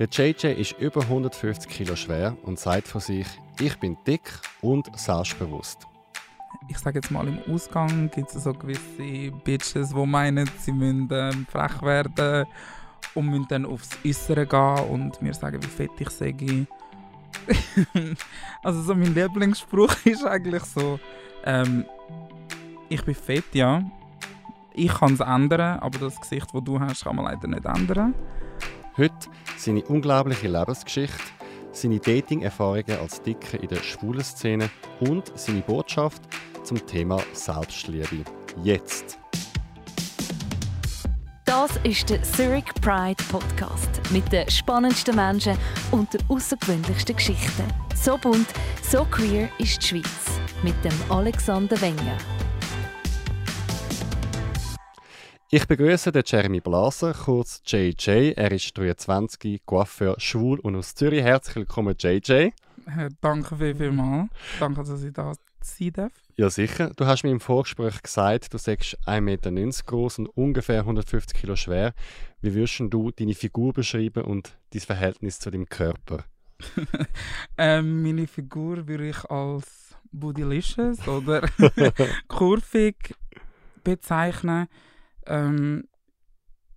Der JJ ist über 150 Kilo schwer und sagt von sich, ich bin dick und selbstbewusst. Ich sage jetzt mal, im Ausgang gibt es so gewisse Bitches, die meinen, sie müssen äh, frech werden und müssen dann aufs Äußere gehen und mir sagen, wie fett ich sage. also so mein Lieblingsspruch ist eigentlich so, ähm, ich bin fett, ja. Ich kann es ändern, aber das Gesicht, das du hast, kann man leider nicht ändern. Heute seine unglaubliche Lebensgeschichte, seine Dating-Erfahrungen als Dicke in der schwulen Szene und seine Botschaft zum Thema Selbstliebe. Jetzt! Das ist der Zurich Pride Podcast mit den spannendsten Menschen und den außergewöhnlichsten Geschichten. So bunt, so queer ist die Schweiz mit dem Alexander Wenger. Ich begrüße den Jeremy Blaser, kurz JJ. Er ist 23, Coiffeur, schwul und aus Zürich. Herzlich willkommen, JJ. Äh, danke viel, vielmals. Danke, dass ich da sein darf. Ja, sicher. Du hast mir im Vorgespräch gesagt, du sagst 1,90 Meter groß und ungefähr 150 Kilo schwer. Wie würdest du deine Figur beschreiben und dein Verhältnis zu deinem Körper? ähm, meine Figur würde ich als Bodylicious oder kurvig bezeichnen. Ähm,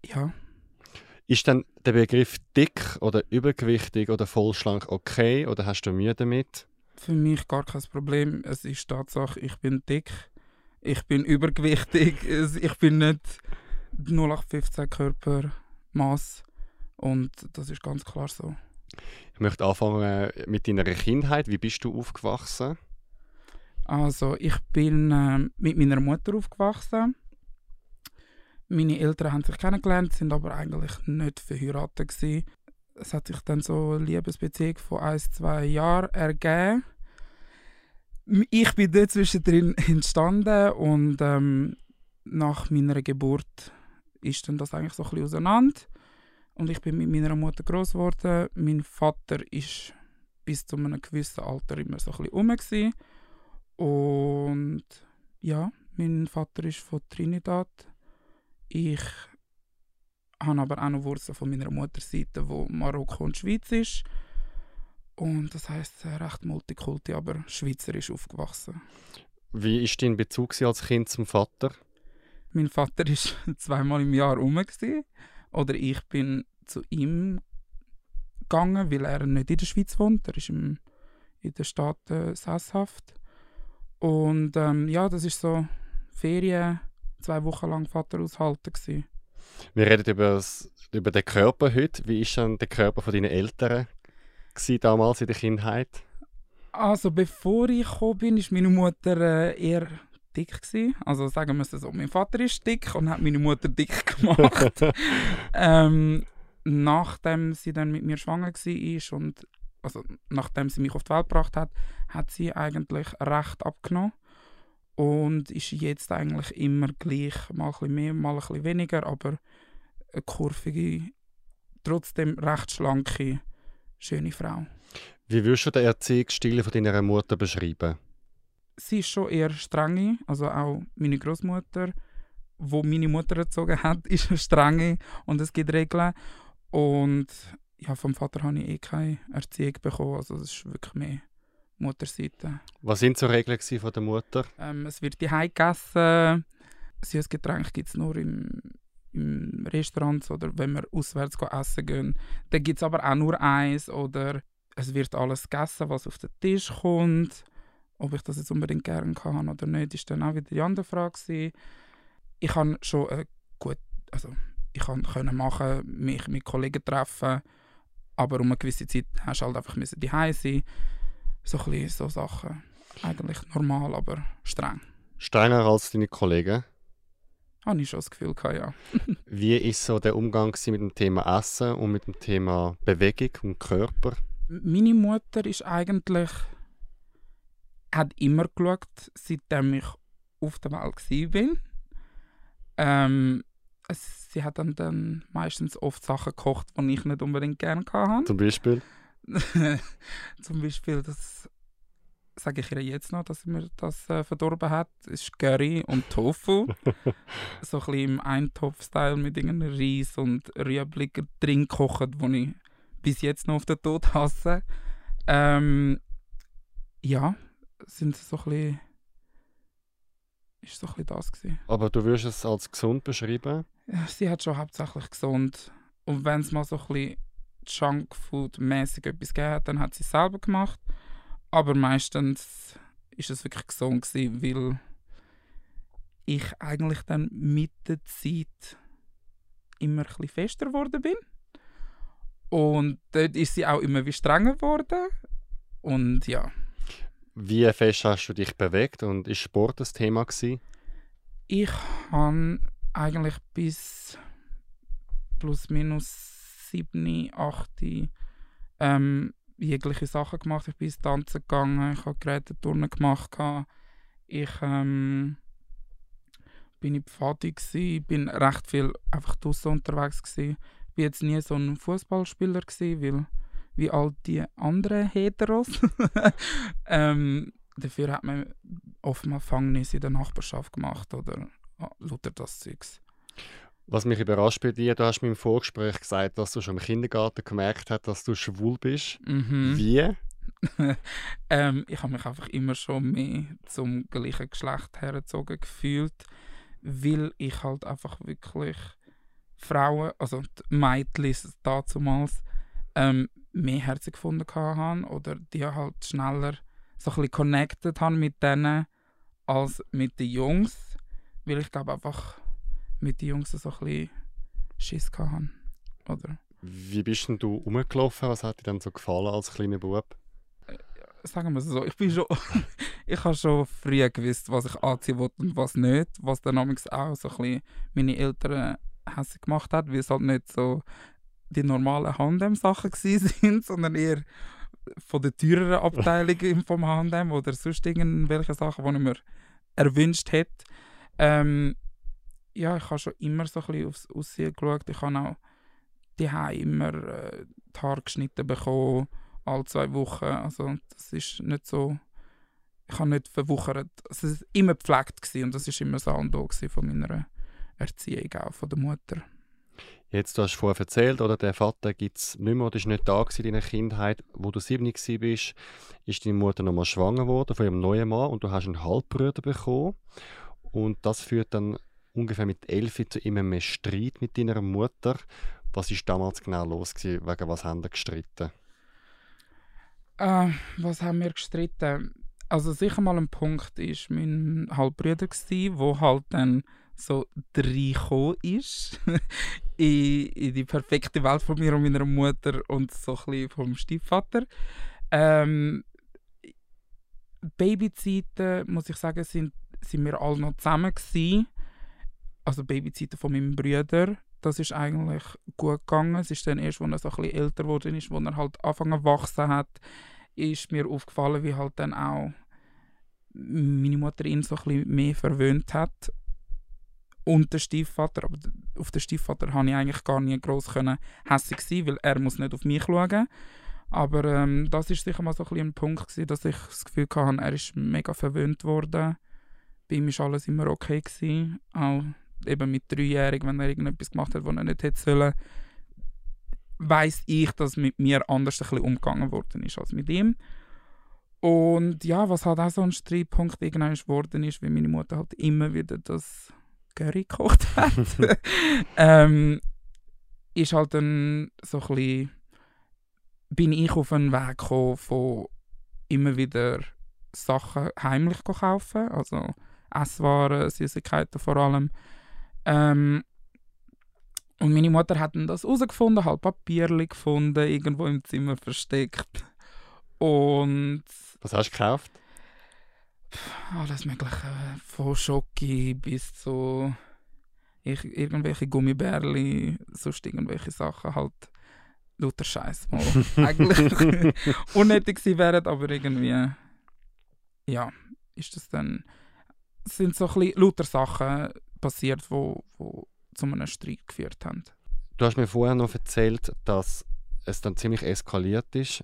ja. Ist dann der Begriff dick oder übergewichtig oder vollschlank okay oder hast du Mühe damit? Für mich gar kein Problem. Es ist Tatsache, ich bin dick, ich bin übergewichtig, ich bin nicht 0815 Körpermaß und das ist ganz klar so. Ich möchte anfangen mit deiner Kindheit. Wie bist du aufgewachsen? Also ich bin äh, mit meiner Mutter aufgewachsen. Meine Eltern haben sich kennengelernt, sind aber eigentlich nicht verheiratet gewesen. Es hat sich dann so eine Liebesbeziehung von ein, zwei Jahren ergeben. Ich bin dort zwischendrin entstanden und ähm, nach meiner Geburt ist dann das eigentlich so ein bisschen auseinander. Und ich bin mit meiner Mutter groß geworden. Mein Vater ist bis zu einem gewissen Alter immer so ein bisschen rum. Und ja, mein Vater ist von Trinidad. Ich habe aber auch noch Wurzeln von meiner Mutterseite, wo Marokko und Schweiz ist. Und das heißt recht multikulti, aber schweizerisch aufgewachsen. Wie ist dein Bezug als Kind zum Vater? Mein Vater ist zweimal im Jahr rum oder ich bin zu ihm gegangen, weil er nicht in der Schweiz wohnt. Er ist im, in den Staaten sesshaft. Und ähm, ja, das ist so Ferien, zwei Wochen lang Vater aushalten gewesen. Wir reden über, das, über den Körper heute. Wie ist dann der Körper von deinen Eltern damals in der Kindheit? Also bevor ich gekommen bin, war meine Mutter äh, eher dick gewesen. Also sagen wir es so, mein Vater ist dick und hat meine Mutter dick gemacht. ähm, nachdem sie dann mit mir schwanger war und also nachdem sie mich auf die Welt gebracht hat, hat sie eigentlich recht abgenommen und ist jetzt eigentlich immer gleich, mal ein bisschen mehr, mal ein bisschen weniger, aber eine kurvige, trotzdem recht schlanke, schöne Frau. Wie würdest du den Erziehungsstil von deiner Mutter beschreiben? Sie ist schon eher strenge, also auch meine Großmutter, wo meine Mutter erzogen hat, ist eine strenge und es gibt Regeln und ja, vom Vater habe ich eh keine Erziehung bekommen. Also das ist wirklich mehr Mutterseite. Was sind so Regeln von der Mutter? Ähm, es wird die gegessen. Süßes Getränk gibt es nur im, im Restaurant oder wenn wir auswärts essen gehen. Dann gibt es aber auch nur eins oder es wird alles gegessen, was auf den Tisch kommt. Ob ich das jetzt unbedingt gerne kann oder nicht, ist dann auch wieder die andere Frage. Ich kann schon äh, gut, also ich kann machen, mich mit Kollegen treffen, aber um eine gewisse Zeit hast du halt einfach müssen die sein. So ein bisschen so Sachen. Eigentlich normal, aber streng. Strenger als deine Kollegen? Habe ich schon das Gefühl gehabt, ja. Wie ist so der Umgang mit dem Thema Essen und mit dem Thema Bewegung und Körper? Meine Mutter ist eigentlich hat immer geschaut, seitdem ich auf der Welt war. Ähm, sie hat dann, dann meistens oft Sachen gekocht, die ich nicht unbedingt gerne hatte. Zum Beispiel? Zum Beispiel, das sage ich ihr jetzt noch, dass sie mir das äh, verdorben hat, ist Curry und Tofu. so ein bisschen im Eintopf-Style mit irgendeinem Reis und Rüebli drin gekocht, wo ich bis jetzt noch auf den Tod hasse. Ähm, ja, sind so ein bisschen, ist so ein bisschen das gewesen. Aber du würdest es als gesund beschreiben? Sie hat schon hauptsächlich gesund. Und wenn es mal so ein bisschen Junkfood-mäßig etwas gegeben hat, dann hat sie es selber gemacht. Aber meistens ist es wirklich gesund gewesen, weil ich eigentlich dann mit der Zeit immer ein bisschen fester geworden bin. Und dort ist sie auch immer wie strenger geworden. Und ja. Wie fest hast du dich bewegt und ist Sport das Thema gewesen? Ich habe eigentlich bis plus minus 7, 8 ähm, jegliche Sachen gemacht. Ich bin ins Tanzen gegangen, ich habe Geräteturnen gemacht. Ich ähm, bin in Pfadi, ich bin recht viel einfach draußen unterwegs. Gewesen. Ich war jetzt nie so ein Fußballspieler, weil wie all die anderen Heteros. ähm, dafür hat man oftmals Fangnisse in der Nachbarschaft gemacht oder ah, lauter das Zeugs. Was mich überrascht bei dir, du hast mir im Vorgespräch gesagt, dass du schon im Kindergarten gemerkt hast, dass du schwul bist. Mhm. Wie? ähm, ich habe mich einfach immer schon mehr zum gleichen Geschlecht hergezogen gefühlt, weil ich halt einfach wirklich Frauen, also die Mädchen damals, ähm, mehr Herzen gefunden haben oder die halt schneller so ein bisschen connected haben mit denen als mit den Jungs, weil ich glaube einfach mit den Jungs so ein bisschen Schiss hatten, oder? Wie bist denn du rumgelaufen? Was hat dir dann so gefallen als kleiner Bub? Äh, sagen wir es so, ich bin schon, ich habe schon früh gewusst, was ich anziehen wollte und was nicht, was dann auch so ein bisschen meine Eltern hässlich gemacht hat, weil es halt nicht so die normalen Handem-Sachen sind, sondern eher von der teureren Abteilung vom Handem oder sonst irgendwelche Sachen, die ich mir erwünscht hätte. Ähm, ja, ich habe schon immer so ein bisschen aufs Aussehen geschaut. Ich habe auch die immer äh, die Haare geschnitten bekommen, alle zwei Wochen. Also das ist nicht so... Ich habe nicht verwuchert. Also, es war immer gepflegt gewesen, und das war immer da von meiner Erziehung, auch von der Mutter. Jetzt, du hast vorher erzählt, oder, der Vater gibt es nicht mehr, oder ist nicht da in deiner Kindheit. Wo du sieben bist, ist deine Mutter nochmal schwanger geworden von ihrem neuen Mann und du hast einen Halbbruder bekommen. Und das führt dann ungefähr mit elf zu immer mehr Streit mit deiner Mutter. Was ist damals genau los gewesen? Wegen was haben wir gestritten? Äh, was haben wir gestritten? Also sicher mal ein Punkt ist mein Halbbruder gsi, wo halt dann so reingekommen ist in, in, die perfekte Welt von mir und meiner Mutter und so ein vom Stiefvater. Ähm, Babyzeiten, muss ich sagen, sind, sind wir alle noch zusammen gewesen. Also Babyzeiten von meinem Bruder. Das ist eigentlich gut gegangen. Es ist dann erst, als er so ein bisschen älter geworden ist, als er halt angefangen wachsen hat, ist mir aufgefallen, wie halt dann auch meine Mutter ihn so ein bisschen mehr verwöhnt hat und der Stiefvater. Aber auf den Stiefvater konnte ich eigentlich gar nicht groß hässlich sein, weil er muss nicht auf mich schauen. Aber ähm, das ist sicher mal so ein, ein Punkt gewesen, dass ich das Gefühl hatte, er ist mega verwöhnt worden. Bei ihm war alles immer okay gewesen. Auch eben mit dreijährig, wenn er irgendetwas gemacht hat, was er nicht hätte sollen, weiß ich, dass mit mir anders ein bisschen umgegangen worden ist als mit ihm. Und ja, was halt auch so ein Streitpunkt irgendwann geworden ist, weil meine Mutter halt immer wieder das Curry gekocht hat, ähm, ist halt dann so ein bisschen, bin ich auf einen Weg gekommen von immer wieder Sachen heimlich kaufen, also Esswaren, Süßigkeiten vor allem. Ähm, und meine Mutter hat dann das herausgefunden, halt Papierli gefunden, irgendwo im Zimmer versteckt. Und... Was hast du gekauft? alles Mögliche. Von Schoki bis zu ich, irgendwelche Gummibärli, sonst irgendwelche Sachen. Halt lauter Scheiß, eigentlich unnötig gewesen wären, aber irgendwie. Ja, ist das dann. Es sind so ein bisschen lauter Sachen passiert, die wo, wo zu einem Streit geführt haben. Du hast mir vorher noch erzählt, dass es dann ziemlich eskaliert ist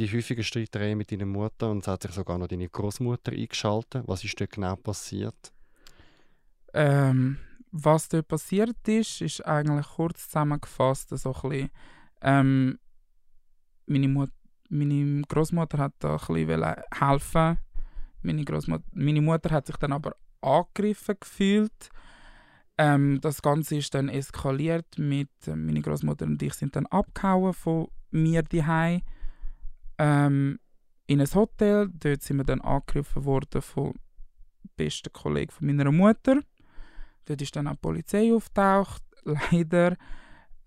die häufigen Streitereien mit deiner Mutter und es hat sich sogar noch deine Großmutter eingeschaltet. Was ist dort genau passiert? Ähm, was dort passiert ist, ist eigentlich kurz zusammengefasst so ein bisschen, ähm, meine, Mut meine Großmutter hat da ein bisschen helfen. Meine, meine Mutter hat sich dann aber angegriffen gefühlt. Ähm, das Ganze ist dann eskaliert mit äh, meine Großmutter und ich sind dann abgehauen von mir die ähm, in ein Hotel. Dort sind wir dann angegriffen worden vom besten Kollegen von meiner Mutter. Dort ist dann auch die Polizei auftaucht, leider.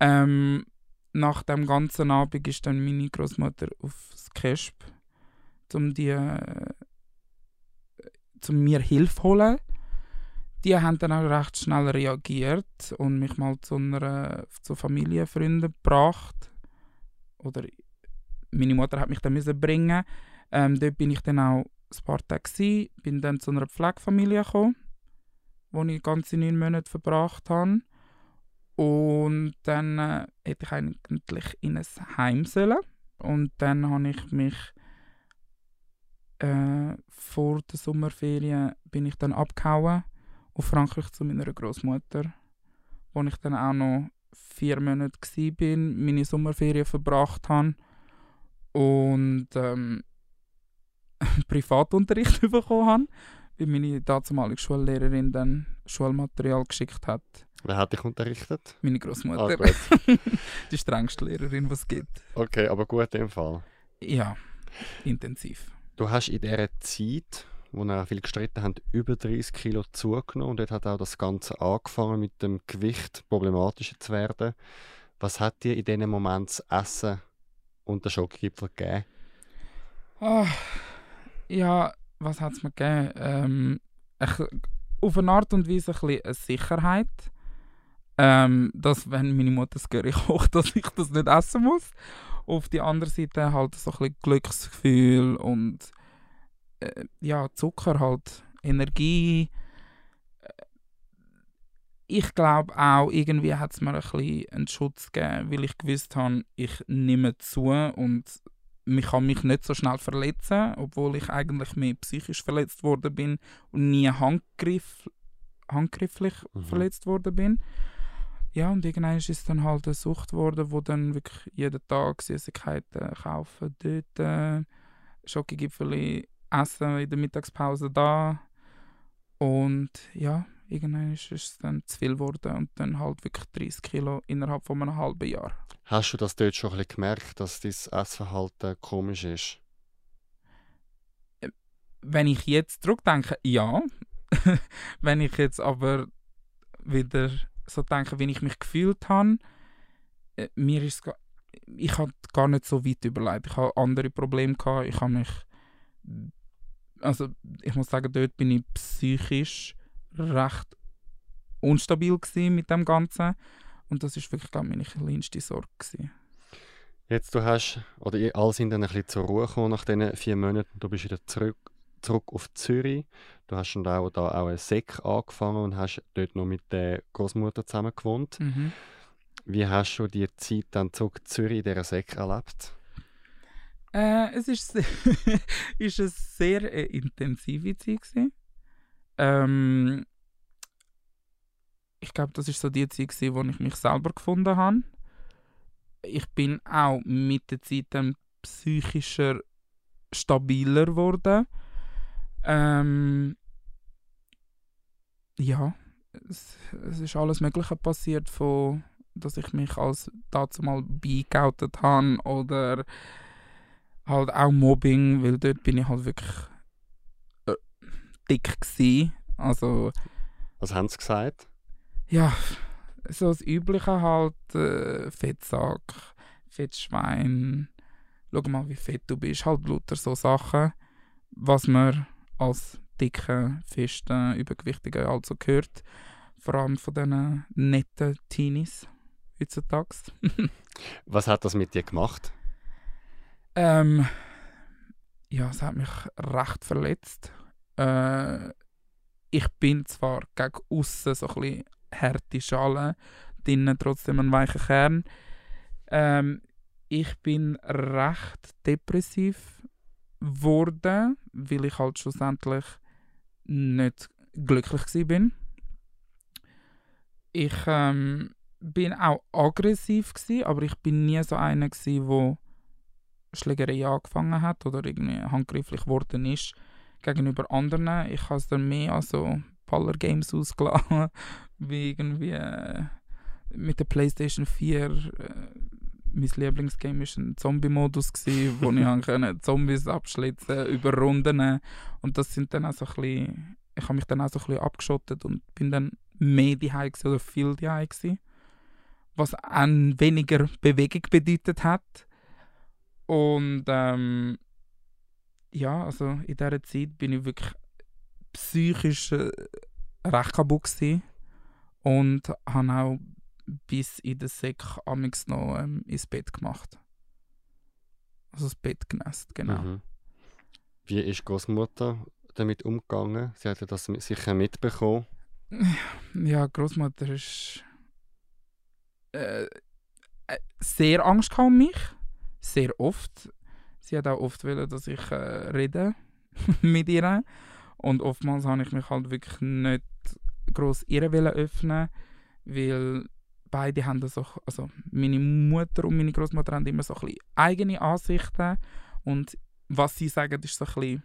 Ähm, nach dem ganzen Abend ist dann meine Großmutter aufs Kesp, um die, äh, zum mir Hilfe holen. Die haben dann auch recht schnell reagiert und mich mal zu einer zu Familienfreunden gebracht. Oder meine Mutter hat mich dann müssen bringen. Ähm, dort bin ich dann auch ein paar Tage gewesen, bin dann zu einer Pflegefamilie gekommen, wo ich ganze neun Monate verbracht habe. Und dann äh, hätte ich eigentlich in ein Heim sollen. Und dann habe ich mich äh, vor der Sommerferien bin ich dann abgehauen auf Frankreich zu meiner Großmutter, wo ich dann auch noch vier Monate war, meine Sommerferien verbracht habe und ähm, Privatunterricht bekommen habe, weil meine damalige Schullehrerin dann Schulmaterial geschickt hat. Wer hat dich unterrichtet? Meine Großmutter. Ah, die strengste Lehrerin, die es gibt. Okay, aber gut im Fall. Ja, intensiv. Du hast in dieser Zeit, wo wir viel gestritten haben, über 30 Kilo zugenommen und dort hat auch das Ganze angefangen mit dem Gewicht problematischer zu werden. Was hat dir in diesem Moment das Essen und der Schokogipfel gegeben? Oh, ja, was hat es mir gegeben? Ähm, auf eine Art und Weise ein eine Sicherheit ähm, dass wenn meine Mutter das Curry kocht, dass ich das nicht essen muss. Auf die andere Seite halt so ein bisschen Glücksgefühl und äh, ja, Zucker halt, Energie. Äh, ich glaube auch, irgendwie hat es mir ein bisschen einen Schutz gegeben, weil ich gewusst habe, ich nehme zu und ich kann mich nicht so schnell verletzen, obwohl ich eigentlich mehr psychisch verletzt worden bin und nie handgriff, handgrifflich mhm. verletzt worden bin. Ja, und irgendwann ist es dann halt eine Sucht geworden, wo dann wirklich jeden Tag Süßigkeiten kaufen, dort äh, Schokogipfel essen in der Mittagspause da. Und ja, irgendwann ist es dann zu viel geworden und dann halt wirklich 30 Kilo innerhalb von einem halben Jahr. Hast du das dort schon ein bisschen gemerkt, dass dein Essverhalten komisch ist? Wenn ich jetzt zurückdenke, ja. Wenn ich jetzt aber wieder so denken, wie ich mich gefühlt habe, äh, mir ist ich habe gar nicht so weit überlegt. Ich habe andere Probleme gehabt. Ich habe mich, also ich muss sagen, dort bin ich psychisch recht unstabil mit dem Ganzen und das ist wirklich glaube meine kleinste Sorge gewesen. Jetzt du hast oder alle sind dann ein bisschen zur Ruhe gekommen nach diesen vier Monaten. Du bist wieder zurück zurück auf Zürich. Du hast dann auch, da auch einen Sek angefangen und hast dort noch mit der Großmutter zusammen gewohnt. Mhm. Wie hast du die Zeit dann zurück in Zürich in dieser Sek erlebt? Äh, es ist, ist eine sehr äh, intensive Zeit. Ähm, ich glaube, das ist so die Zeit, gewesen, wo ich mich selber gefunden habe. Ich bin auch mit der Zeit dann psychischer stabiler geworden. Ähm, ja, es, es ist alles Mögliche passiert, von, dass ich mich als dazu mal beigoutet habe oder halt auch Mobbing, weil dort bin ich halt wirklich äh, dick gewesen. Also, Was haben sie gesagt? Ja, so das Übliche halt, äh, Fettsack, Fettschwein, schau mal wie fett du bist, halt lauter so Sachen, was man als dicken, festen, übergewichtigen also gehört. Vor allem von diesen netten Teenies heutzutage. Was hat das mit dir gemacht? Ähm, ja, es hat mich recht verletzt. Äh, ich bin zwar gegen außen so ein bisschen harte Schale, drinnen trotzdem ein weicher Kern. Ähm, ich bin recht depressiv wurde, weil ich halt schlussendlich nicht glücklich bin. Ich ähm, bin auch aggressiv gewesen, aber ich bin nie so einer gewesen, wo Schlägerei angefangen hat oder irgendwie handgreiflich geworden ist gegenüber anderen. Ich habe es dann mehr als so Baller-Games ausgelassen, wie irgendwie äh, mit der Playstation 4 äh, mein Lieblingsgame war ein Zombie-Modus, wo ich können Zombies abschlitzen über Runden. Und das sind dann auch so ein bisschen, ich habe mich dann auch so ein bisschen abgeschottet und bin dann mehr daheim oder viel daheim gewesen, was ein weniger Bewegung bedeutet hat. Und ähm, ja, also in dieser Zeit bin ich wirklich psychisch äh, recht kaputt gewesen und habe auch bis in den Säck amix noch ähm, ins Bett gemacht. Also das Bett genässt, genau. Mhm. Wie ist Großmutter damit umgegangen? Sie hat das sicher mitbekommen. Ja, Großmutter ist äh, äh, sehr Angst um mich, sehr oft. Sie hat auch oft wollen, dass ich äh, rede mit ihr und oftmals habe ich mich halt wirklich nicht groß ihr öffnen, weil beide haben auch, also meine Mutter und meine Großmutter haben immer so ein eigene Ansichten und was sie sagen, ist so ein bisschen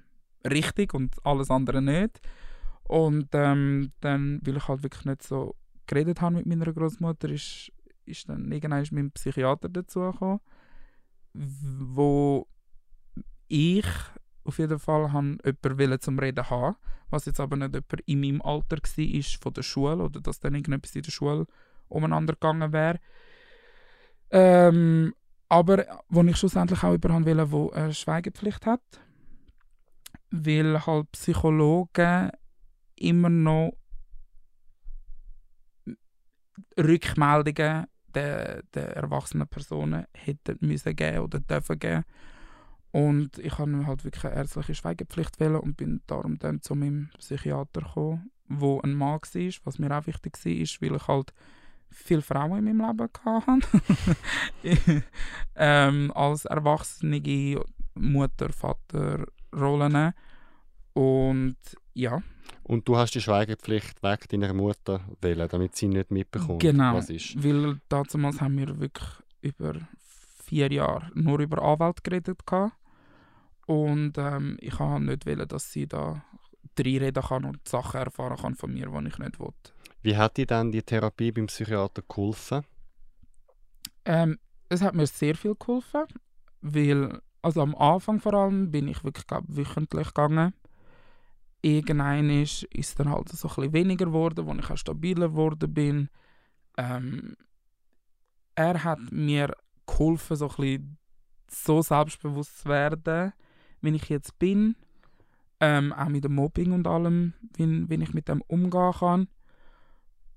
richtig und alles andere nicht. Und ähm, dann, weil ich halt wirklich nicht so geredet habe mit meiner Großmutter, ist, ist dann irgendwann ist mein Psychiater dazugekommen, wo ich auf jeden Fall han jemanden zum Reden haben, was jetzt aber nicht jemand in meinem Alter war von der Schule oder dass dann irgendetwas in der Schule umeinander gegangen wäre. Ähm, aber wo ich schlussendlich auch jemanden wollte, der eine Schweigepflicht hat, weil halt Psychologen immer noch Rückmeldungen der, der erwachsenen Personen hätten müssen geben oder dürfen geben. Und ich habe halt wirklich eine ärztliche Schweigepflicht wählen und bin darum dann zu meinem Psychiater gekommen, wo ein Mann war, was mir auch wichtig war, weil ich halt viele Frauen in meinem Leben hatte. ähm, als erwachsene Mutter, Vater Rollen. Und ja. Und du hast die Schweigepflicht weg deiner Mutter wählen, damit sie nicht mitbekommt, genau, was ist. Weil damals haben wir wirklich über vier Jahre nur über Anwalt geredet. Gehabt. Und ähm, ich wollte nicht wollen, dass sie da reinreden kann und Sachen erfahren kann von mir, die ich nicht will. Wie hat dir dann die Therapie beim Psychiater geholfen? Ähm, es hat mir sehr viel geholfen, weil also am Anfang vor allem bin ich wirklich glaub, wöchentlich gegangen. Irgendwann ist es dann halt so ein bisschen weniger geworden, wo ich auch stabiler geworden bin. Ähm, er hat mir geholfen, so ein so selbstbewusst zu werden, wie ich jetzt bin. Ähm, auch mit dem Mobbing und allem, wie, wie ich mit dem umgehen kann.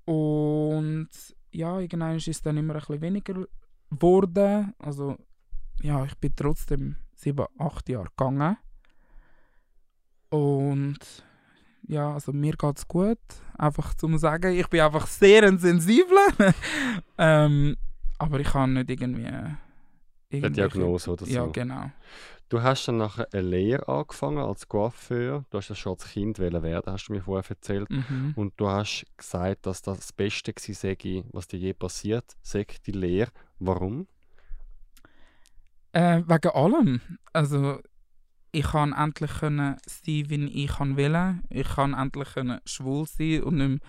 Und ja, irgendwann ist es dann immer ein bisschen weniger geworden. Also ja, ich bin trotzdem sieben, acht Jahre gegangen. Und ja, also mir geht es gut. Einfach zum sagen, ich bin einfach sehr ein Sensibler. ähm, aber ich kann nicht irgendwie... Eine Diagnose oder so. Ja, genau. Du hast dann nachher eine Lehre angefangen als Coiffeur. Du hast das schon als Kind werden, hast du mir vorher erzählt. Mhm. Und du hast gesagt, dass das das Beste war, was dir je passiert, sei die Lehre. Warum? Äh, wegen allem. Also, ich kann endlich können sein, wie ich will. Ich kann endlich können schwul sein und nicht mehr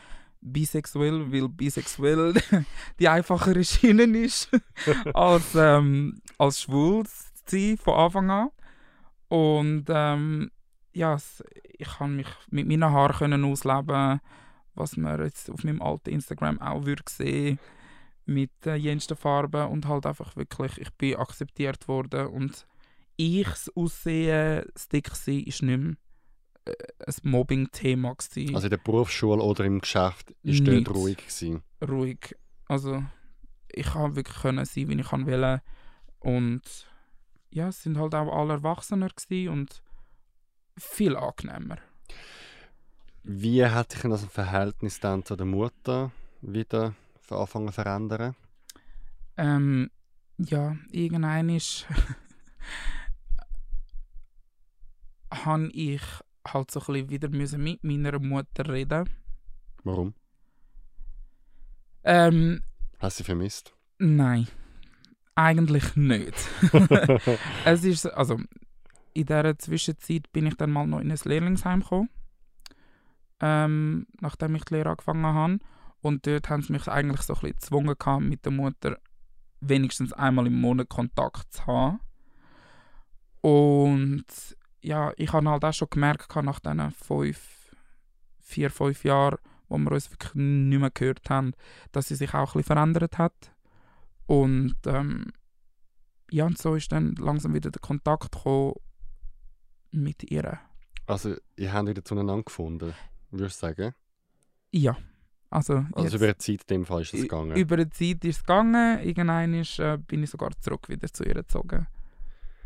bisexuell, weil bisexuell die einfachere Schiene ist als, ähm, als schwul sein von Anfang an. Und ähm, ja, ich kann mich mit meinen Haaren können ausleben, was man jetzt auf meinem alten Instagram auch würde sehen mit äh, jensten Farben und halt einfach wirklich, ich bin akzeptiert worden und ichs Aussehen, das Dicksein ist nicht mehr äh, ein Mobbing-Thema gewesen. Also in der Berufsschule oder im Geschäft ist dort ruhig gewesen? Ruhig. Also ich kann wirklich können sein, wie ich kann wollen und ja, es sind halt auch alle Erwachsener und viel angenehmer. Wie hat sich das Verhältnis dann zu der Mutter wieder angefangen zu verändern? Ähm, ja, irgendwann ist habe ich halt so ein wieder müssen mit meiner Mutter reden. Warum? Ähm, Hast du sie vermisst? Nein. Eigentlich nicht. es ist, also in dieser Zwischenzeit bin ich dann mal noch in ein Lehrlingsheim gekommen, ähm, nachdem ich die Lehre angefangen habe. Und dort haben sie mich eigentlich so ein bisschen gezwungen gehabt, mit der Mutter wenigstens einmal im Monat Kontakt zu haben. Und ja, ich habe halt auch schon gemerkt, nach diesen fünf, vier, fünf Jahren, wo wir uns wirklich nicht mehr gehört haben, dass sie sich auch ein bisschen verändert hat. Und ähm, ja, und so ist dann langsam wieder der Kontakt gekommen mit ihr. Also, ihr habt wieder zueinander gefunden, würdest du sagen? Ja. Also, also jetzt, über eine Zeit in dem Fall ist es gegangen? Über eine Zeit ist es gegangen. Irgendwann ist, äh, bin ich sogar zurück wieder zu ihr gezogen.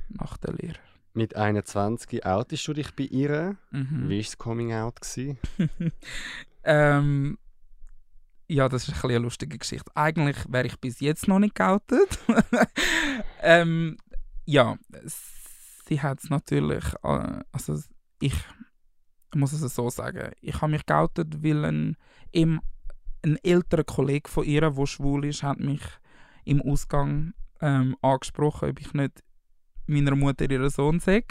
Nach der Lehre. Mit 21 outest du dich bei ihr. Mhm. Wie war das Coming Out? ähm, ja, das ist ein eine lustige Geschichte. Eigentlich wäre ich bis jetzt noch nicht geoutet. ähm, ja, sie hat es natürlich, äh, also ich muss es so sagen, ich habe mich geoutet, weil ein, im, ein älterer Kollege von ihr, der schwul ist, hat mich im Ausgang ähm, angesprochen, ob ich nicht meiner Mutter ihren Sohn sei.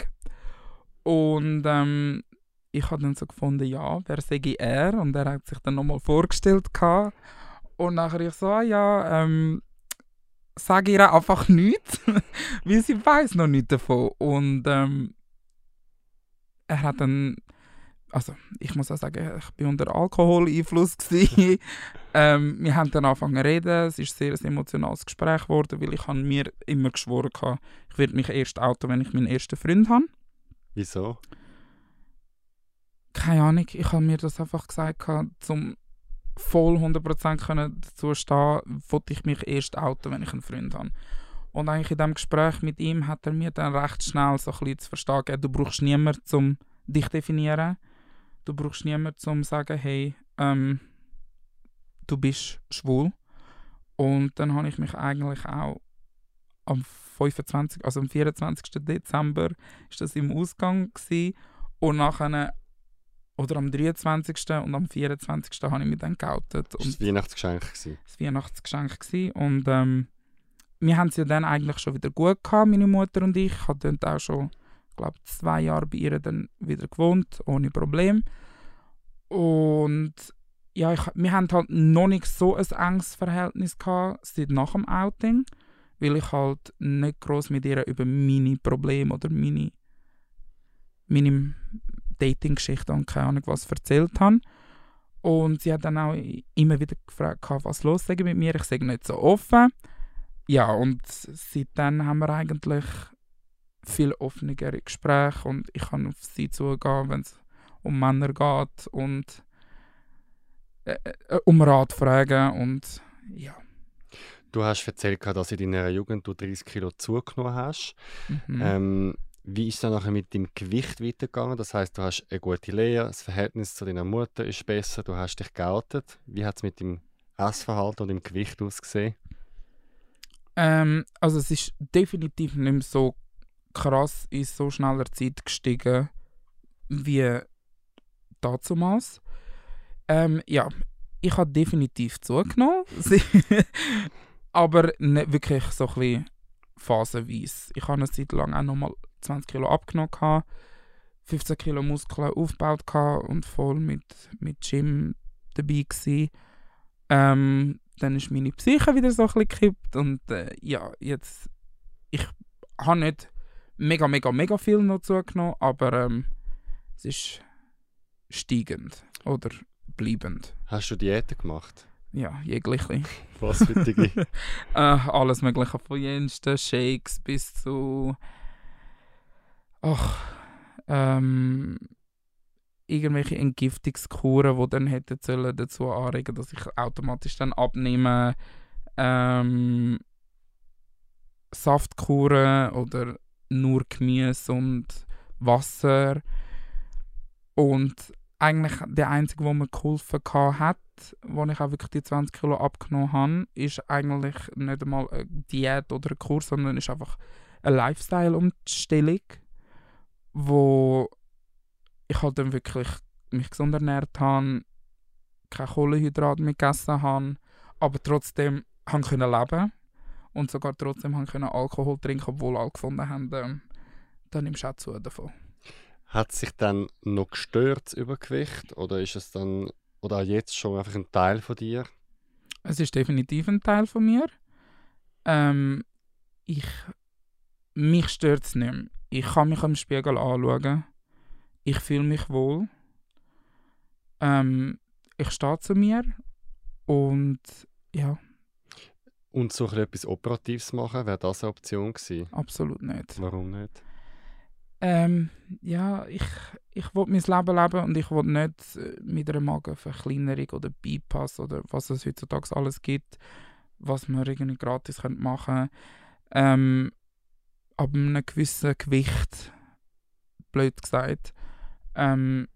Und ähm, ich habe dann so gefunden, ja, wer sei er? Und er hat sich dann nochmal vorgestellt. Gehabt. Und nachher ich so, ah, ja, ähm, sage ihr einfach nichts, weil sie weiß noch nichts davon. Und ähm, er hat dann, also ich muss auch sagen, ich bin unter Alkoholeinfluss ähm, Wir haben dann angefangen zu reden, es ist sehr ein emotionales Gespräch geworden, weil ich habe mir immer geschworen habe, ich werde mich erst outen, wenn ich meinen ersten Freund habe. Wieso? Keine Ahnung, ich habe mir das einfach gesagt, zum voll 100% können dazu stehen, wollte ich mich erst outen, wenn ich einen Freund habe. Und eigentlich in diesem Gespräch mit ihm hat er mir dann recht schnell so ein bisschen zu verstehen gegeben, du brauchst niemanden, um dich zu definieren. Du brauchst niemanden, um zu sagen, hey, ähm, du bist schwul. Und dann habe ich mich eigentlich auch am 25, also am 24. Dezember ist das im Ausgang gewesen. und nachher oder am 23. und am 24. habe ich mich dann geoutet. Das war das Weihnachtsgeschenk. Gewesen. Das Weihnachtsgeschenk. Gewesen. Und ähm, wir haben es ja dann eigentlich schon wieder gut gehabt, meine Mutter und ich. Ich habe dann auch schon, glaube zwei Jahre bei ihr dann wieder gewohnt, ohne Problem. Und ja, ich, wir haben halt noch nicht so ein enges Verhältnis gehabt seit nach dem Outing, weil ich halt nicht groß mit ihr über meine Probleme oder meine, meine Dating-Geschichte und keine Ahnung was erzählt habe. Und sie hat dann auch immer wieder gefragt, was los sei mit mir. Ich sage nicht so offen. Ja, und seitdem haben wir eigentlich viel offenere Gespräche und ich kann auf sie zugehen, wenn es um Männer geht und äh, äh, um Rat fragen und ja. Du hast erzählt, dass in deiner Jugend du 30 Kilo zugenommen hast. Mhm. Ähm, wie ist es nachher mit dem Gewicht weitergegangen? Das heißt, du hast eine gute Lehre, das Verhältnis zu deiner Mutter ist besser, du hast dich geoutet. Wie hat es mit dem Essverhalten und dem Gewicht ausgesehen? Ähm, also es ist definitiv nicht mehr so krass in so schneller Zeit gestiegen wie damals. Ähm, ja, ich habe definitiv zugenommen, aber nicht wirklich so ein bisschen phasenweise. Ich habe eine Zeit lang auch nochmal 20 Kilo abgenommen, gehabt, 15 Kilo Muskeln aufgebaut gehabt und voll mit, mit Gym dabei gewesen. Ähm, dann ist meine Psyche wieder so ein bisschen gekippt und äh, ja, jetzt, ich habe nicht mega, mega, mega viel noch zugenommen, aber ähm, es ist steigend oder bleibend. Hast du Diäten gemacht? Ja, jegliche. Was für Digi? äh, alles mögliche, von jensten Shakes bis zu ach, ähm, irgendwelche Entgiftungskuren, die dann hätten sollen dazu anregen, dass ich automatisch dann abnehme. Ähm, Saftkuren oder nur Gemüse und Wasser. Und eigentlich der einzige, der mir geholfen hat, wo ich auch wirklich die 20 Kilo abgenommen habe, ist eigentlich nicht einmal eine Diät oder ein Kurs, sondern ist einfach eine Lifestyle-Umstellung, wo ich halt dann wirklich mich gesund ernährt habe, keine Kohlenhydrate mehr gegessen habe, aber trotzdem haben können leben und sogar trotzdem haben können Alkohol trinken, obwohl alle gefunden haben, ähm, dann nimmst du auch zu davon. Hat sich dann noch gestört, das Übergewicht? Oder ist es dann, oder auch jetzt schon einfach ein Teil von dir? Es ist definitiv ein Teil von mir. Ähm, ich, mich stört es nicht mehr. Ich kann mich im Spiegel anschauen. Ich fühle mich wohl. Ähm, ich stehe zu mir. Und ja, Und so etwas Operatives machen, wäre das eine Option gewesen? absolut nicht. Warum nicht? Ähm, ja, ich, ich will mein Leben leben und ich will nicht äh, mit einer Magenverkleinerung oder Bypass oder was es heutzutage alles gibt, was man irgendwie gratis könnte machen ähm, ab einem gewissen Gewicht, blöd gesagt, ähm,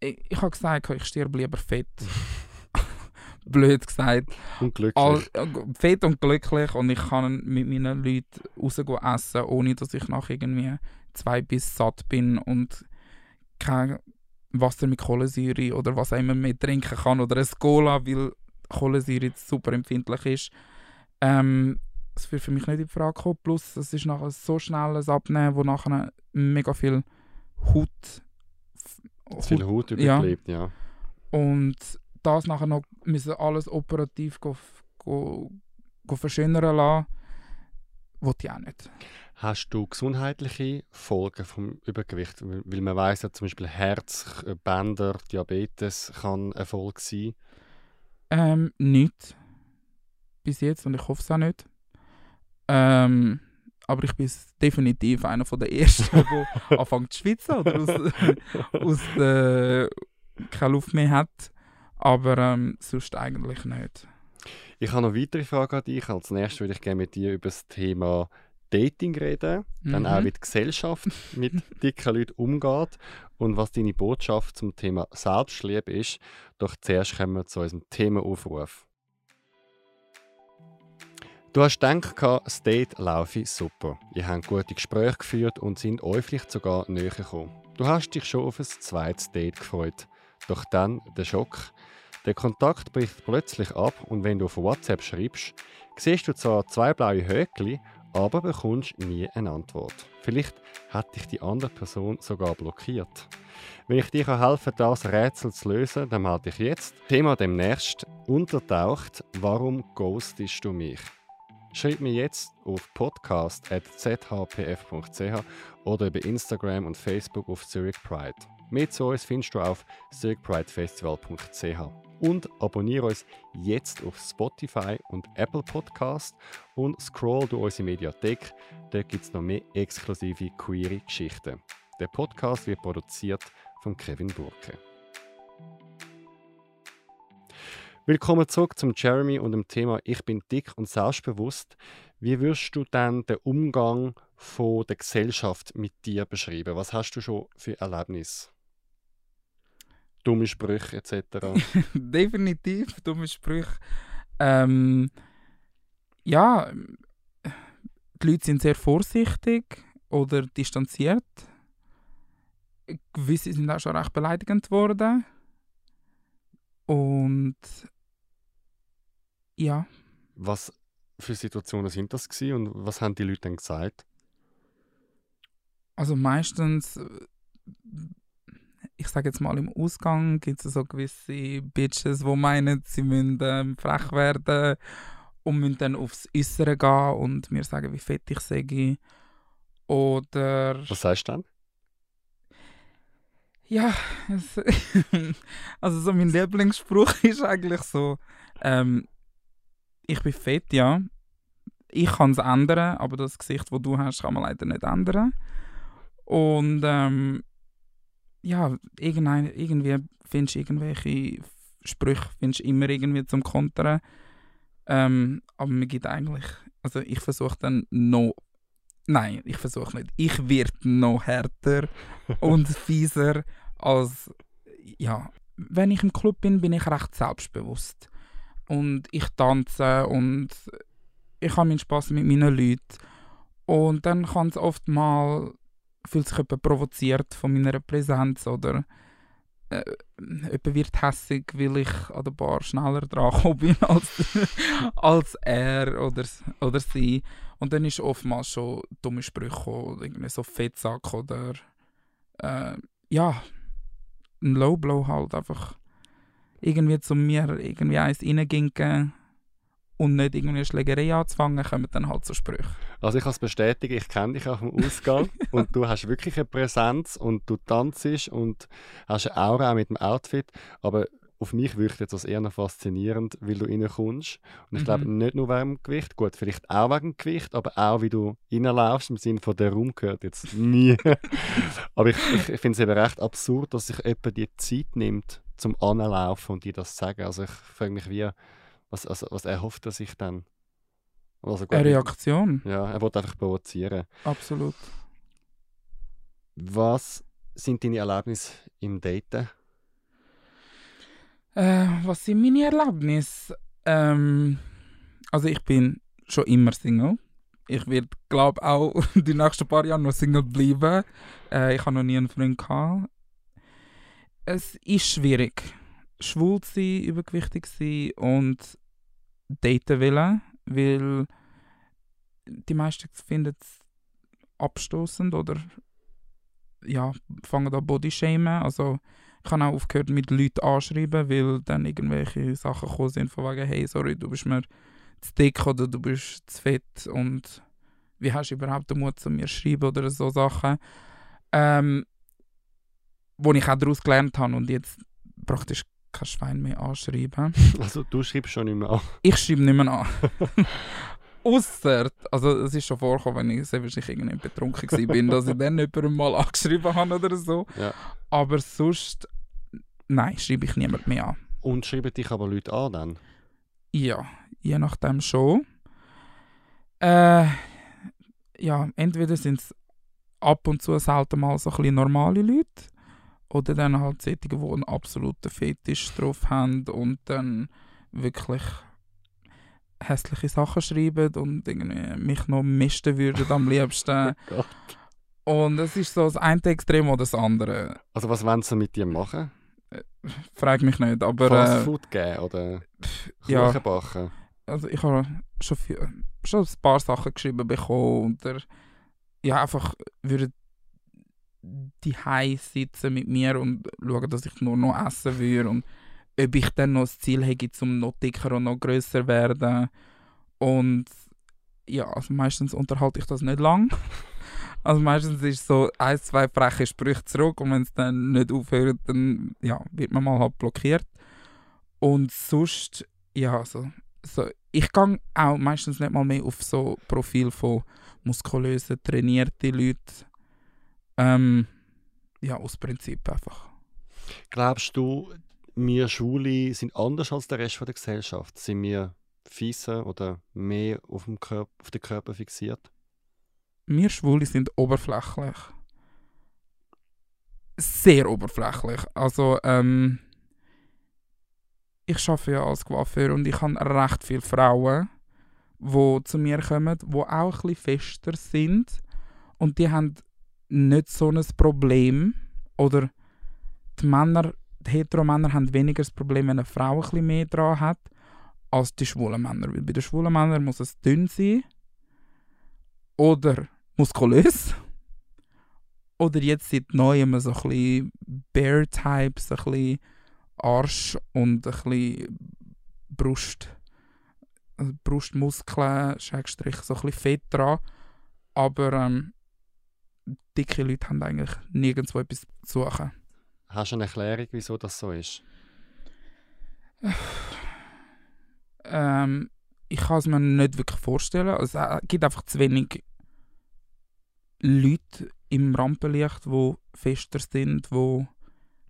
ich, ich habe gesagt, ich sterbe lieber fett. blöd gesagt. Unglücklich. All, äh, fett und glücklich und ich kann mit meinen Leuten rausgehen essen, ohne dass ich nach irgendwie zwei bis satt bin und kein Wasser mit Kohlensäure oder was auch immer mehr trinken kann oder ein Cola, weil Kohlensäure super empfindlich ist. Ähm, das wird für mich nicht in Frage kommen. Plus, es ist nachher so schnell ein Abnehmen, wo nachher mega viel Haut, Zu viel Haut ja. überbleibt, ja. und das nachher noch müssen alles operativ go, go, go verschönern lassen, will ich auch nicht. Hast du gesundheitliche Folgen vom Übergewicht? Weil man weiß ja zum Beispiel Herz, äh, Bänder, Diabetes kann eine Folge sein. Ähm, nicht. Bis jetzt und ich hoffe es auch nicht. Ähm, aber ich bin definitiv einer von der Ersten, der anfängt zu schwitzen oder aus, aus der keine Luft mehr hat. Aber ähm, sonst eigentlich nicht. Ich habe noch weitere Fragen an dich. Als nächstes würde ich gerne mit dir über das Thema Dating reden. Dann Mhm. auch, wie die Gesellschaft mit dicken Leuten umgeht und was deine Botschaft zum Thema Selbstliebe ist. Doch zuerst kommen wir zu unserem Themaaufruf. Du hast gedacht, das Date laufe super. Ihr habt gute Gespräche geführt und sind euch vielleicht sogar näher gekommen. Du hast dich schon auf ein zweites Date gefreut. Doch dann der Schock. Der Kontakt bricht plötzlich ab und wenn du auf WhatsApp schreibst, siehst du zwar zwei blaue Höckli, aber bekommst nie eine Antwort. Vielleicht hat dich die andere Person sogar blockiert. Wenn ich dir helfen kann, das Rätsel zu lösen, dann melde ich jetzt. Thema demnächst untertaucht, warum ghostest du mich? Schreib mir jetzt auf podcast.zhpf.ch oder über Instagram und Facebook auf Zurich Pride. Mehr zu uns findest du auf zurichpridefestival.ch. Und abonniere uns jetzt auf Spotify und Apple Podcast und scroll durch unsere Mediathek. Dort gibt es noch mehr exklusive queere Geschichten. Der Podcast wird produziert von Kevin Burke. Willkommen zurück zum Jeremy und dem Thema Ich bin dick und selbstbewusst. Wie würdest du dann den Umgang von der Gesellschaft mit dir beschreiben? Was hast du schon für Erlebnisse? Dumme Sprüche etc. Definitiv, dumme Sprüche. Ähm, ja, die Leute sind sehr vorsichtig oder distanziert. Gewisse sind auch schon recht beleidigend worden. Und ja, Was für Situationen sind das gewesen und was haben die Leute dann gesagt? also meistens, äh, ich sage jetzt mal im Ausgang, gibt es so gewisse Bitches, die meinen, sie müssen ähm, frech werden und müssen dann aufs Äußere gehen und mir sagen, wie fett ich sei. Oder Was sagst du dann? Ja, es, also so mein Lieblingsspruch ist eigentlich so, ähm, ich bin fett, ja. Ich kann es ändern, aber das Gesicht, das du hast, kann man leider nicht ändern. Und ähm, ja, irgendein, irgendwie findest du irgendwelche Sprüche findest du immer irgendwie zum Kontern. Ähm, aber mir gibt eigentlich, also ich versuche dann noch, nein, ich versuche nicht. Ich werde noch härter und fieser als, ja, wenn ich im Club bin, bin ich recht selbstbewusst. Und ich tanze und ich habe meinen Spaß mit meinen Leuten. Und dann kann es oft mal, fühlt sich jemand provoziert von meiner Präsenz oder äh, jemand wird hässig, weil ich an der Bar schneller dran bin als, als er oder, oder sie. Und dann ist oftmals schon dumme Sprüche oder irgendwie so Fettsack oder äh, ja, ein Low Blow halt einfach irgendwie zu mir irgendwie eins reinginken und nicht irgendwie eine Schlägerei anzufangen, kommen dann halt so Sprüche. Also ich kann es bestätigen, ich kenne dich auch vom Ausgang und du hast wirklich eine Präsenz und du tanzt und hast eine Aura auch mit dem Outfit, aber auf mich wirkt jetzt das eher noch faszinierend, weil du reinkommst. Und ich mhm. glaube, nicht nur wegen dem Gewicht, gut, vielleicht auch wegen dem Gewicht, aber auch wie du reinlaufst, im Sinne von der Raum gehört jetzt nie. aber ich, ich, ich finde es eben recht absurd, dass sich jemand die Zeit nimmt, zum Anlaufen und dir das sagen. Also ich frage mich, wie, was, also, was erhofft er sich dann? Also, Eine Reaktion? Ja, er wollte einfach provozieren. Absolut. Was sind deine Erlebnisse im Daten? Äh, was sind meine Erlebnisse? Ähm, also ich bin schon immer Single. Ich werde, glaube auch die nächsten paar Jahre noch Single bleiben. Äh, ich habe noch nie einen Freund gehabt. Es ist schwierig, schwul zu sein, übergewichtig zu sein und daten wollen, weil die meisten finden es abstoßend oder ja, fangen an Bodyshamen. Also ich habe auch aufgehört mit Leuten anschreiben, weil dann irgendwelche Sachen gekommen sind von wegen, hey, sorry, du bist mir zu dick oder du bist zu fett und wie hast du überhaupt den Mut zu mir zu schreiben oder so Sachen. Ähm, wo ich auch daraus gelernt habe und jetzt praktisch kein Schwein mehr anschreiben. Also du schreibst schon nicht mehr an? Ich schreibe nicht mehr an. Ausser, also es ist schon vorgekommen, wenn ich sehr wahrscheinlich irgendwie betrunken war, dass ich dann jemandem mal angeschrieben habe oder so. Ja. Aber sonst, nein, schreibe ich niemand mehr an. Und schreiben dich aber Leute an dann? Ja, je nachdem schon. Äh, ja, entweder sind es ab und zu selten mal so ein normale Leute oder dann halt solche, die einen absoluten Fetisch drauf haben und dann wirklich hässliche Sachen schreiben und irgendwie mich noch misten würden am liebsten. oh und es ist so das eine Extrem oder das andere. Also was wollen sie mit dir machen? Äh, frag mich nicht, aber... Fast äh, Food geben oder ja, backen? Also ich habe schon, viel, schon ein paar Sachen geschrieben bekommen oder ja, einfach würde die sitzen mit mir und schauen, dass ich nur noch essen würde und ob ich dann noch das Ziel habe, zum noch dicker und noch grösser werden. Und ja, also meistens unterhalte ich das nicht lang. Also meistens ist so ein, zwei freche Sprüche zurück und wenn es dann nicht aufhört, dann ja, wird man mal halt blockiert. Und sonst, ja, also, so, ich gehe auch meistens nicht mal mehr auf so Profil von muskulösen, trainierten Leuten. Ähm, ja, aus Prinzip einfach. Glaubst du, wir Schwule sind anders als der Rest der Gesellschaft? Sind wir fieser oder mehr auf, dem Körper, auf den Körper fixiert? Wir Schwule sind oberflächlich. Sehr oberflächlich. Also, ähm, ich arbeite ja als Coiffeur und ich habe recht viele Frauen, die zu mir kommen, die auch ein bisschen fester sind. Und die haben nicht so ein Problem. Oder die Männer, die Heteromänner haben weniger das Problem, wenn eine Frau ein bisschen mehr dran hat, als die schwulen Männer. Weil bei den schwulen Männern muss es dünn sein. Oder muskulös. Oder jetzt seit neuem so ein bisschen Bear-Types, ein bisschen Arsch und ein bisschen Brust. Brustmuskeln, Schrägstrich, so ein bisschen Fett dran. Aber ähm, dicke Leute haben eigentlich nirgendwo etwas zu suchen. Hast du eine Erklärung, wieso das so ist? ähm, ich kann es mir nicht wirklich vorstellen. Also, es gibt einfach zu wenig Leute im Rampenlicht, die fester sind, wo,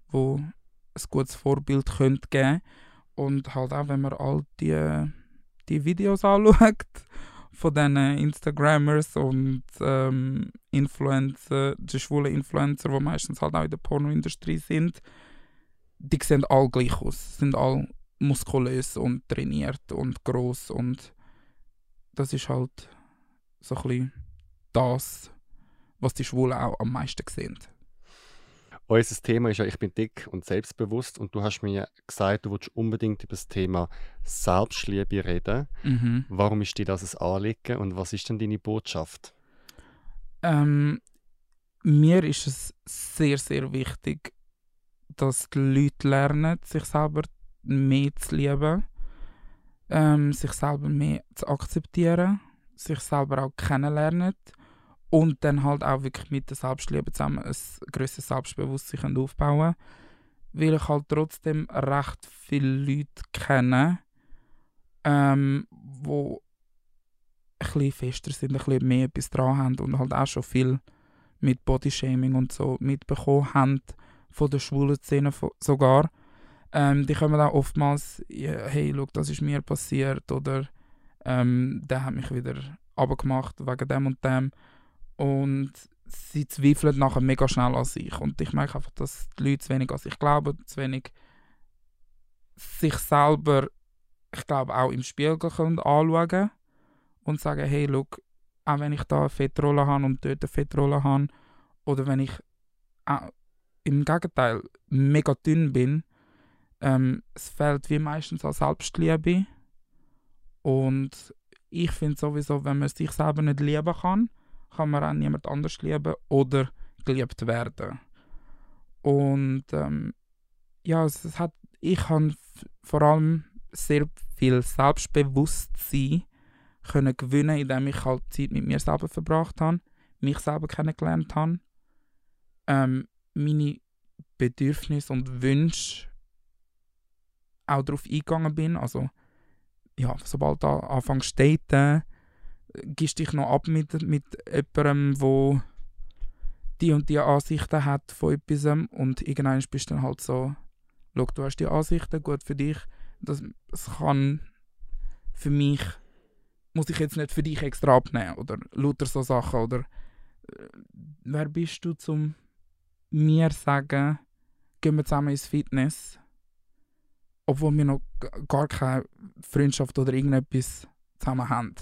wo ein gutes Vorbild können geben Und halt auch, wenn man all die, die Videos anschaut, von diesen Instagrammers und ähm, Influencer, die schwulen Influencer, die meistens halt auch in der Pornoindustrie sind, die sehen alle gleich aus. Sind alle muskulös und trainiert und groß und das ist halt so ein bisschen das, was die Schwulen auch am meisten sehen. Unser Thema ist ja, ich bin dick und selbstbewusst und du hast mir gesagt, du willst unbedingt über das Thema Selbstliebe reden. Mhm. Warum ist dir das ein Anliegen und was ist denn deine Botschaft? Ähm, mir ist es sehr, sehr wichtig, dass die Leute lernen, sich selber mehr zu lieben, ähm, sich selber mehr zu akzeptieren, sich selber auch kennenlernen und dann halt auch wirklich mit der Selbstliebe zusammen ein grösseres Selbstbewusstsein aufbauen Weil ich halt trotzdem recht viele Leute kenne, ähm, wo ein bisschen fester sind, ein bisschen mehr etwas dran haben und halt auch schon viel mit Bodyshaming und so mitbekommen haben, von der schwulen Szene sogar. Ähm, die kommen auch oftmals, hey, schau, das ist mir passiert oder ähm, der hat mich wieder abgemacht wegen dem und dem. Und sie zweifeln nachher mega schnell an sich. Und ich merke einfach, dass die Leute zu wenig an sich glauben, zu wenig sich selber, ich glaube, auch im Spiegel können anschauen und sagen, hey, look, auch wenn ich da eine Fettrolle habe und dort eine Fettrolle habe, oder wenn ich auch im Gegenteil mega dünn bin, ähm, es fehlt wie meistens an Selbstliebe. Und ich finde sowieso, wenn man sich selber nicht lieben kann, kann man auch niemand anders lieben oder geliebt werden. Und ähm, ja, es hat, ich habe vor allem sehr viel Selbstbewusstsein können gewinnen, indem ich halt Zeit mit mir selber verbracht habe, mich selber kennengelernt habe, ähm, meine Bedürfnisse und Wünsche auch darauf eingegangen bin. Also, ja, sobald du anfängst zu daten, gibst dich noch ab mit, mit jemandem, wo die und die Ansichten hat von etwas und irgendwann bist du dann halt so, schau, du hast die Ansichten, gut für dich, das, das kann für mich, muss ich jetzt nicht für dich extra abnehmen oder lauter so Sachen oder äh, wer bist du zum mir sagen, gehen wir zusammen ins Fitness, obwohl wir noch gar keine Freundschaft oder irgendetwas zusammen haben.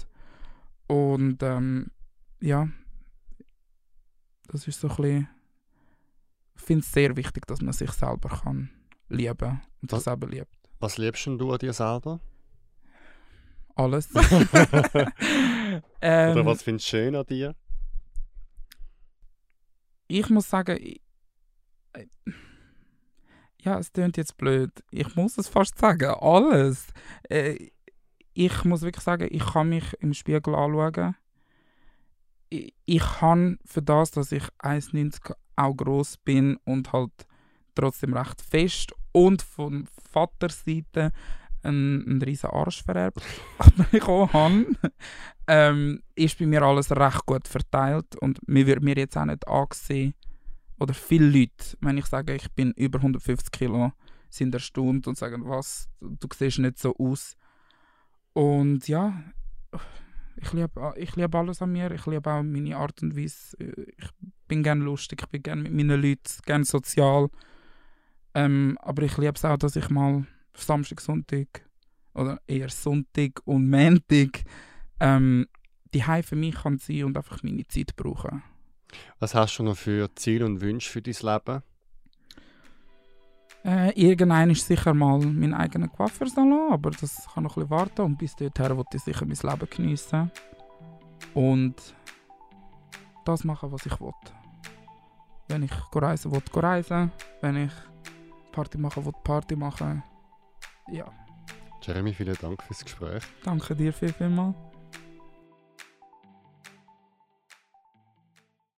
Und ähm, ja, das ist so ein bisschen. Ich finde es sehr wichtig, dass man sich selber kann lieben und sich selber liebt. Was liebst du an dir selber? Alles. ähm, Oder was findest du schön an dir? Ich muss sagen, ich, ja, es klingt jetzt blöd. Ich muss es fast sagen. Alles. Äh, ich muss wirklich sagen, ich kann mich im Spiegel anschauen. Ich, ich kann für das, dass ich 1,90 auch groß bin und halt trotzdem recht fest und von Vaterseite einen, einen riesen Arsch vererbt bekommen habe, ähm, ist bei mir alles recht gut verteilt und mir wird mir jetzt auch nicht angesehen, oder viele Leute, wenn ich sage, ich bin über 150 Kilo, sind erstaunt und sagen, was, du siehst nicht so aus. Und ja, ich liebe ich lieb alles an mir. Ich liebe auch meine Art und Weise. Ich bin gerne lustig, ich bin gerne mit meinen Leuten, gerne sozial. Ähm, aber ich liebe es auch, dass ich mal Samstag, Sonntag oder eher Sonntag und Montag ähm, die Hause für mich kann sein und einfach meine Zeit brauchen. Was hast du noch für Ziele und Wünsche für dein Leben? Äh, irgendein ist sicher mal mein eigener Coiffeursalon, aber das kann noch ein bisschen warten und bis dorthin will ich sicher mein Leben geniessen und das machen, was ich will. Wenn ich reisen will, reisen. Wenn ich Party machen will, Party machen. Ja. Jeremy, vielen Dank fürs Gespräch. Danke dir viel, vielmals.